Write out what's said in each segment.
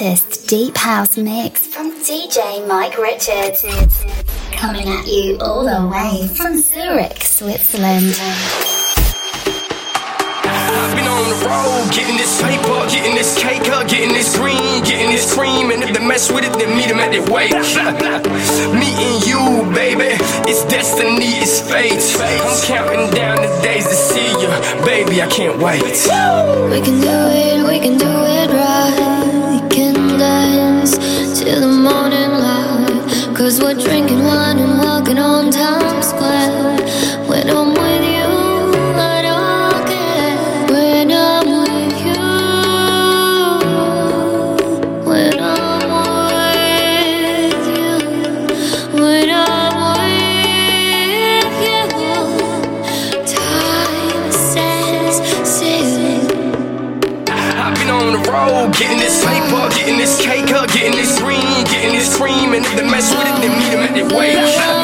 latest deep house mix from DJ Mike Richards. Coming at you all the way from Zurich, Switzerland. I've been on the road, getting this paper, getting this cake up, getting this green, getting this cream, and if they mess with it, then meet them at their wake. Me and you, baby, it's destiny, it's fate. I'm counting down the days to see you, baby, I can't wait. We can do it, we can do it right. drinking wine and walking on time. to mess with it, then meet him at their wage.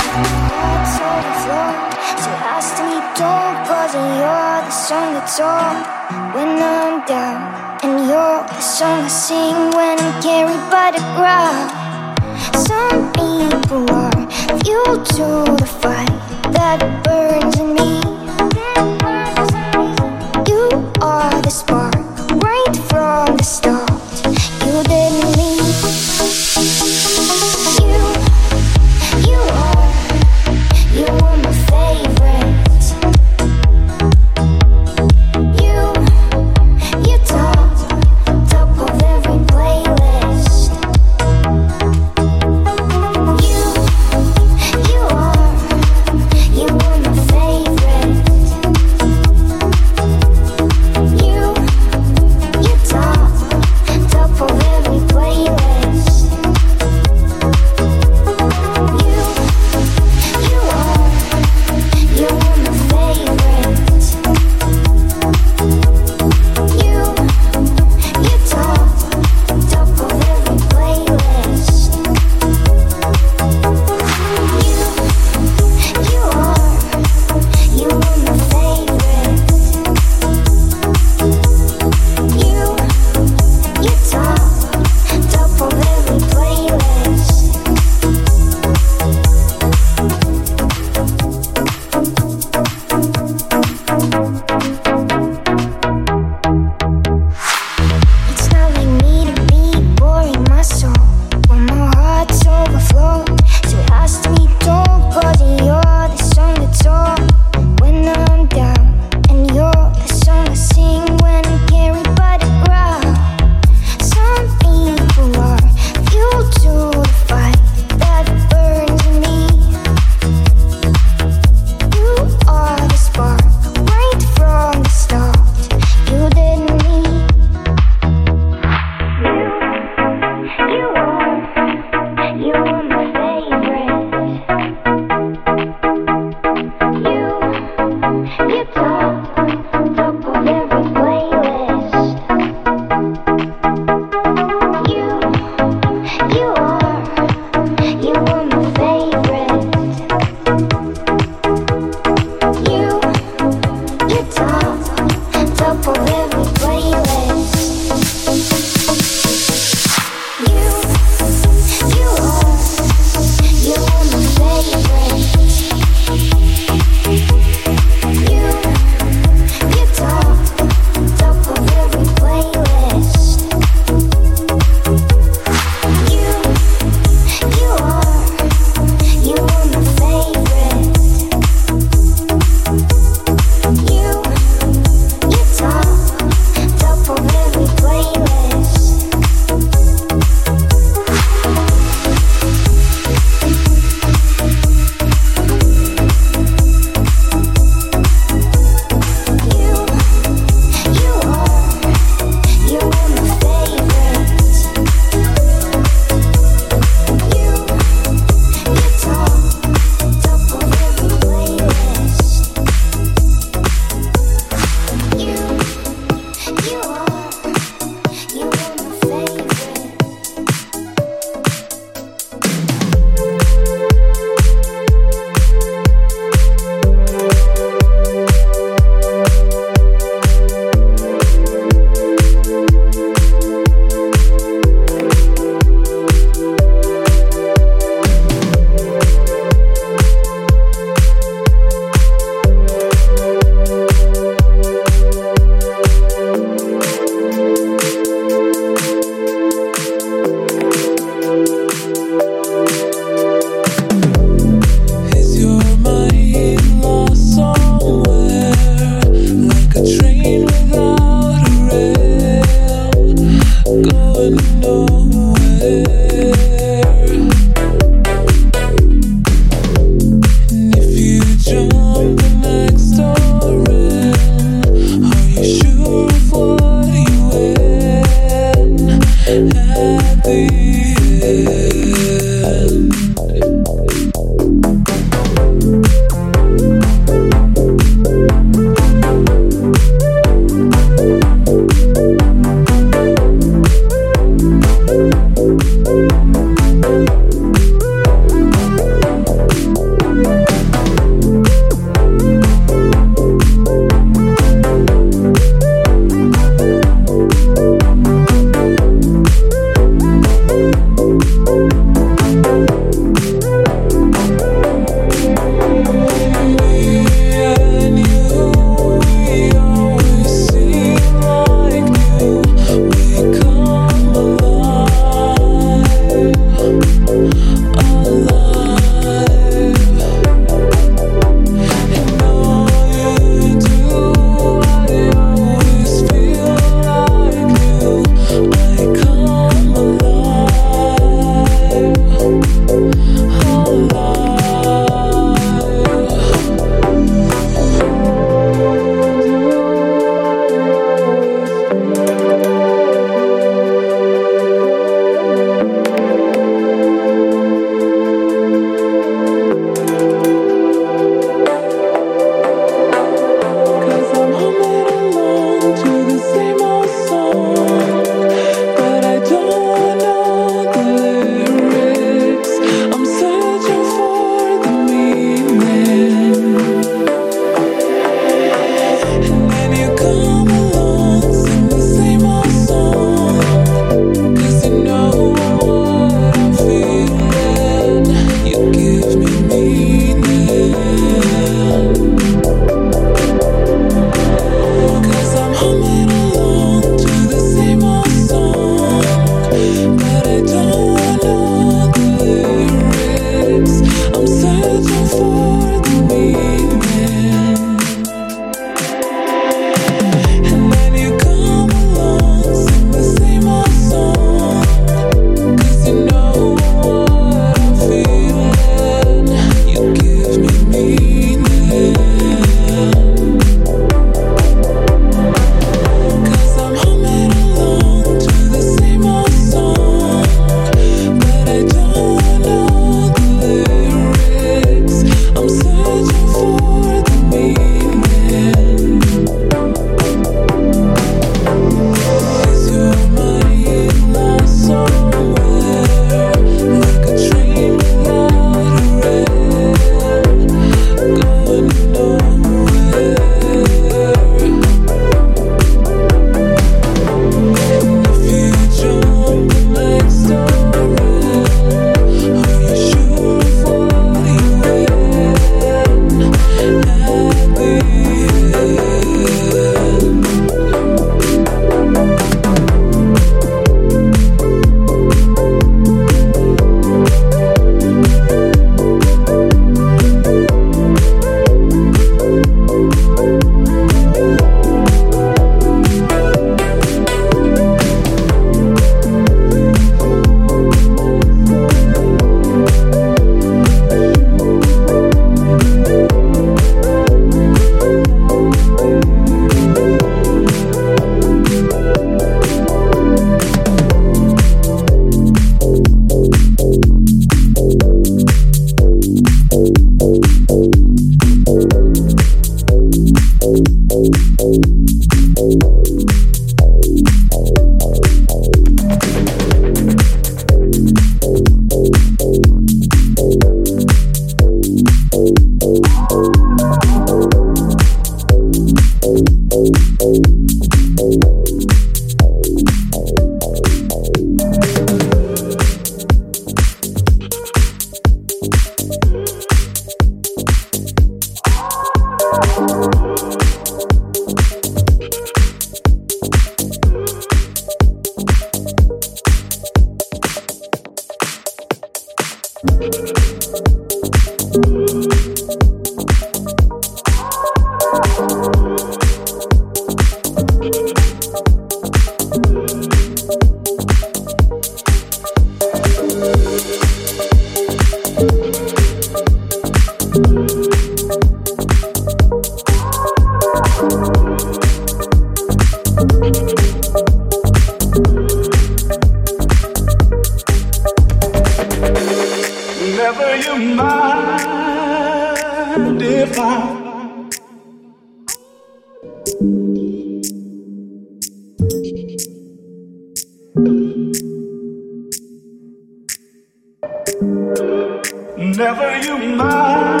Never you mind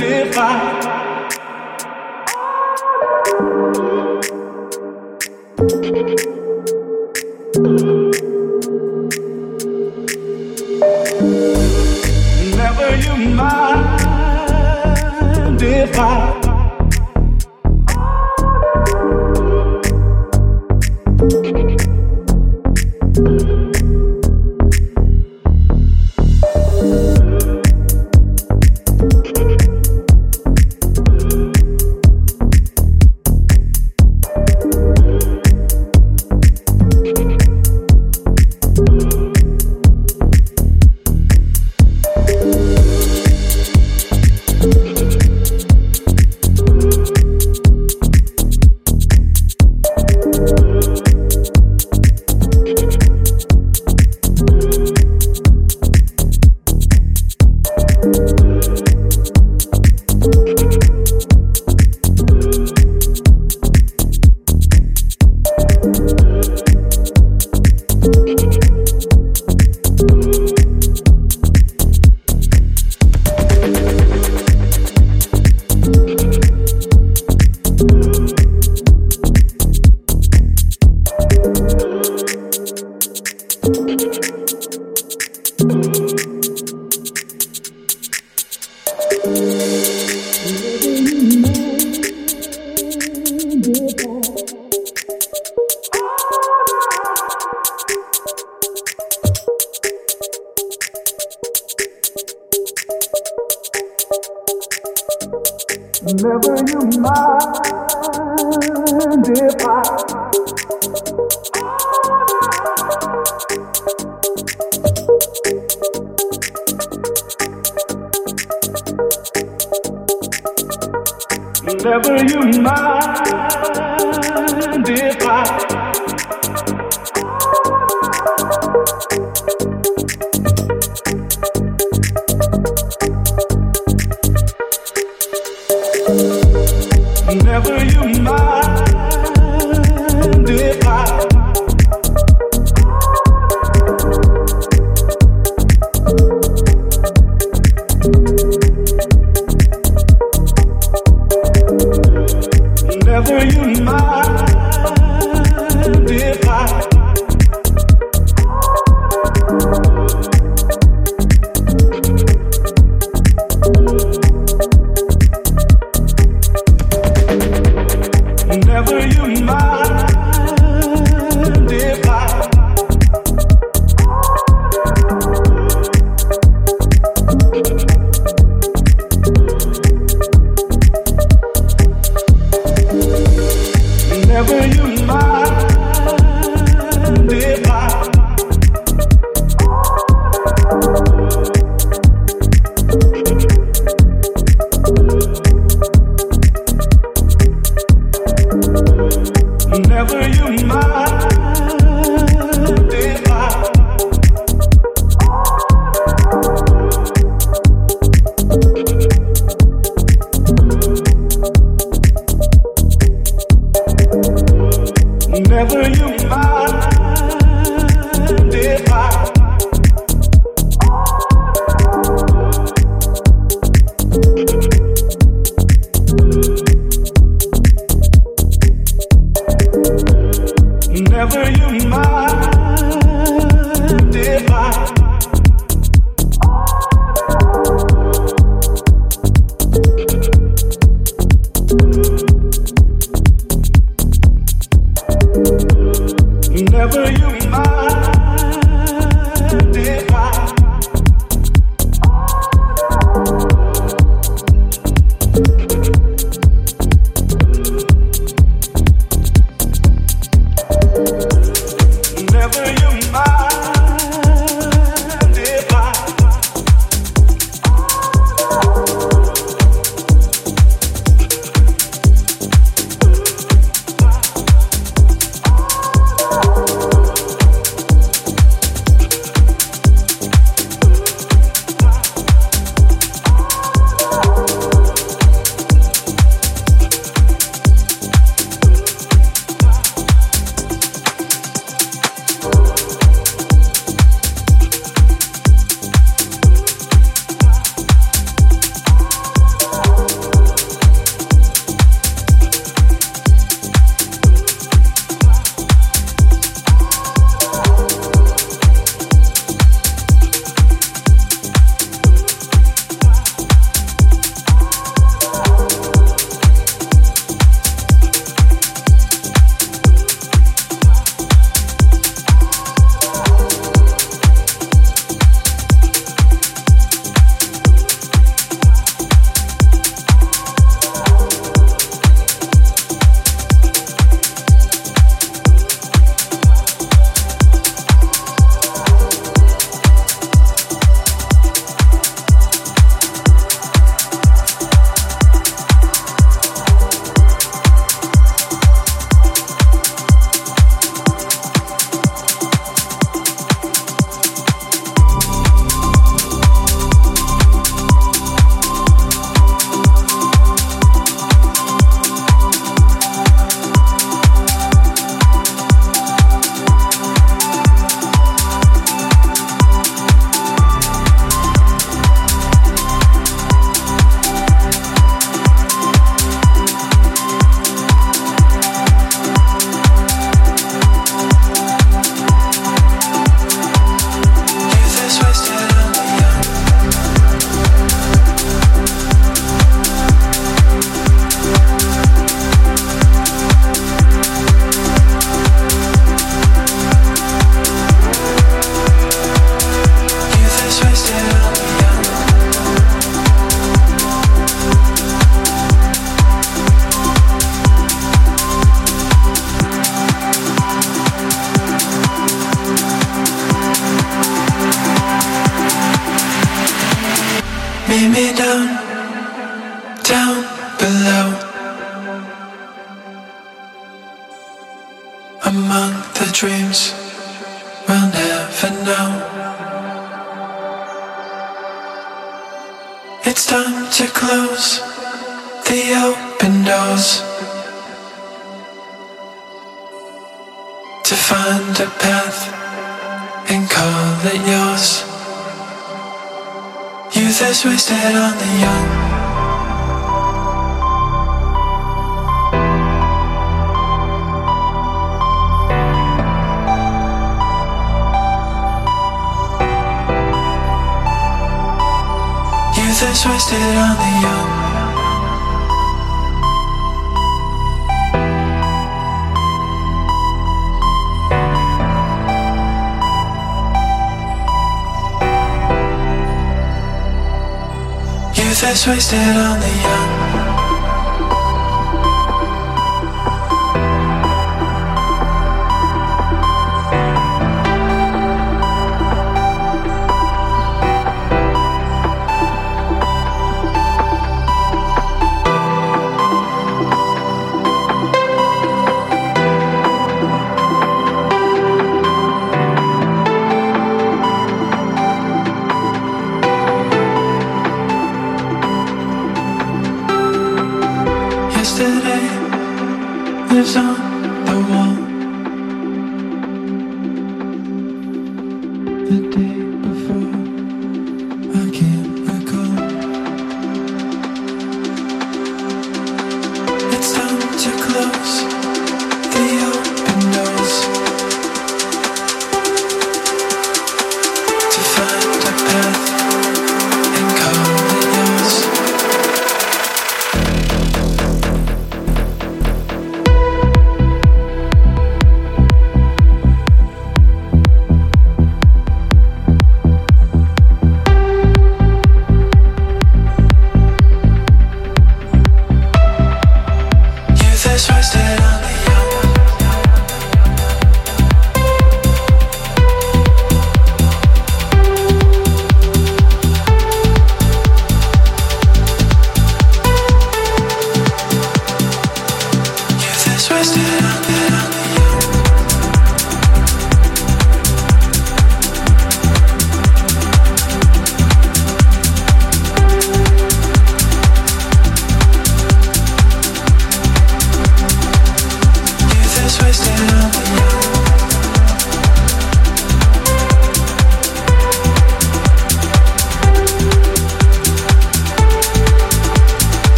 if I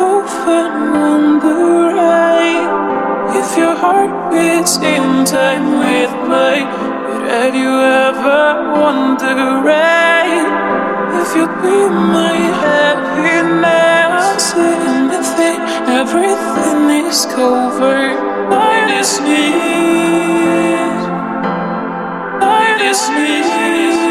often wondering if your heart beats in time with mine. But have you ever wondering if you'd be my happiness? In the thing, everything is covered by this need. By this need.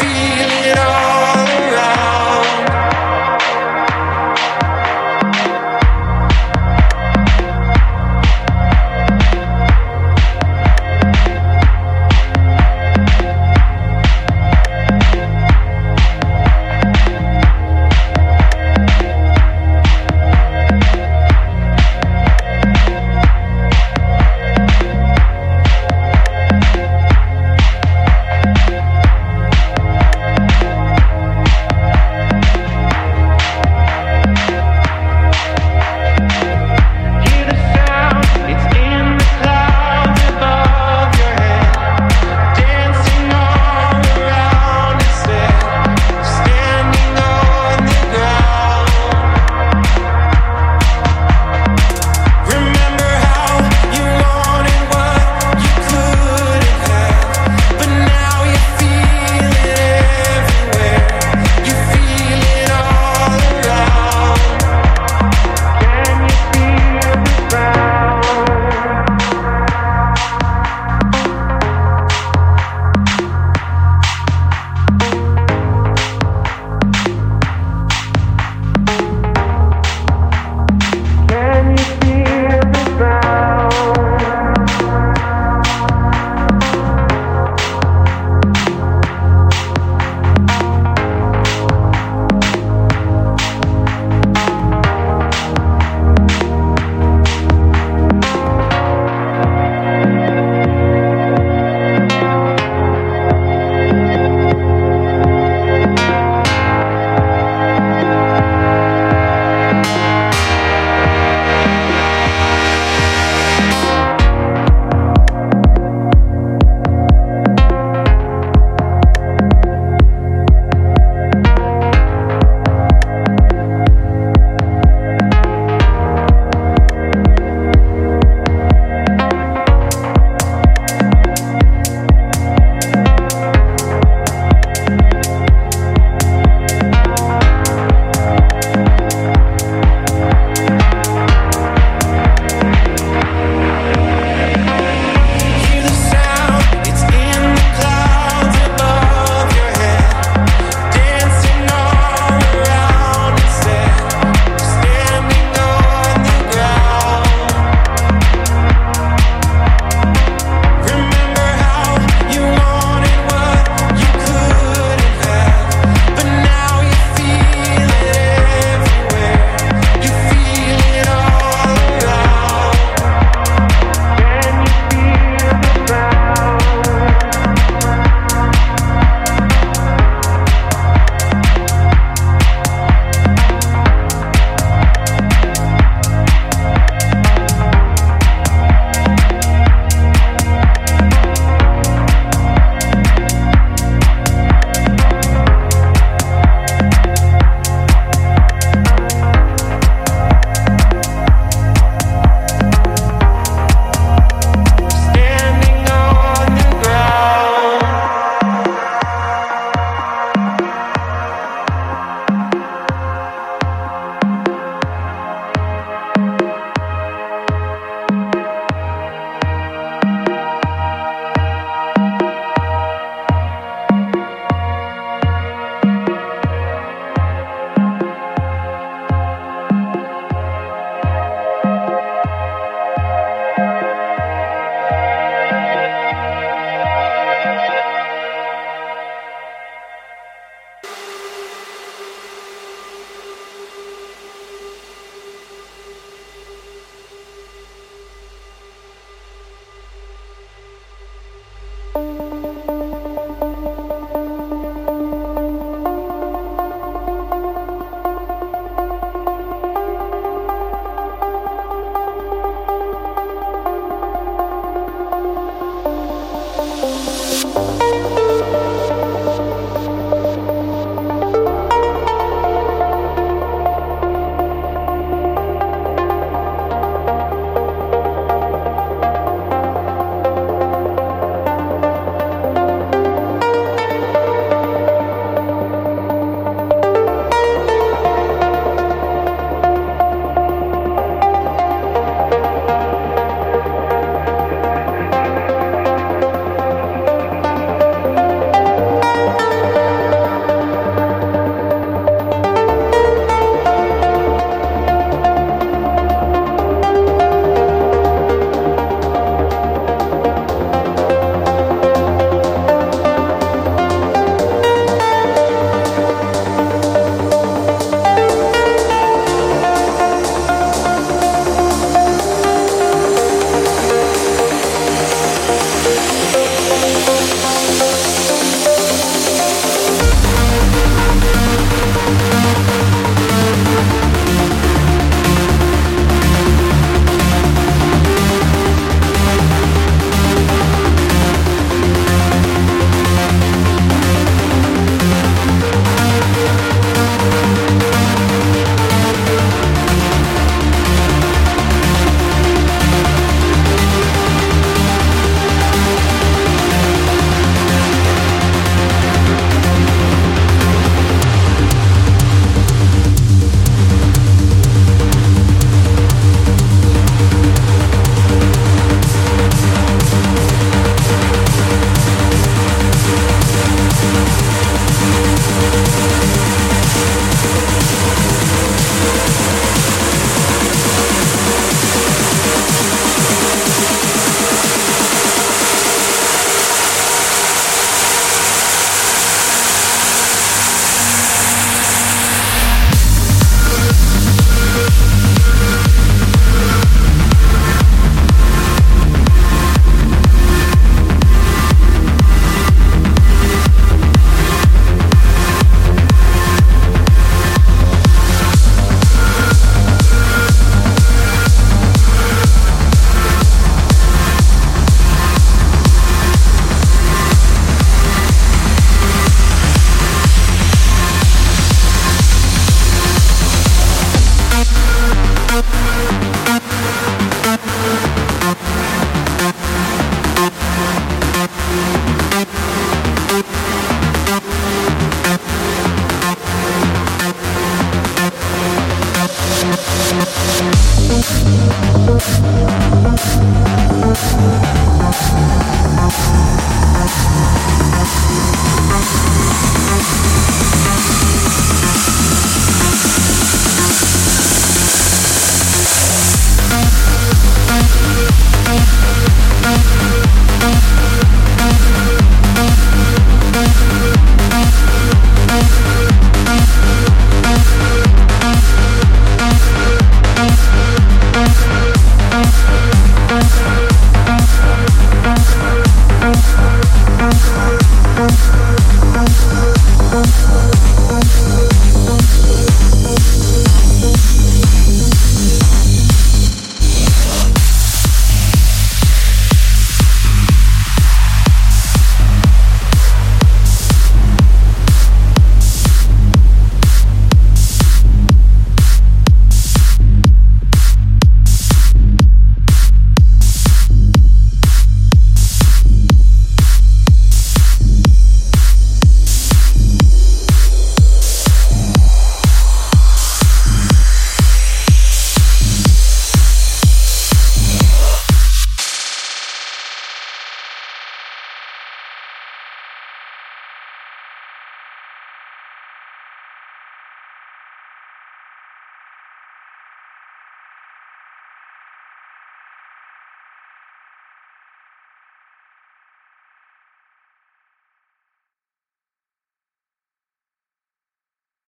feel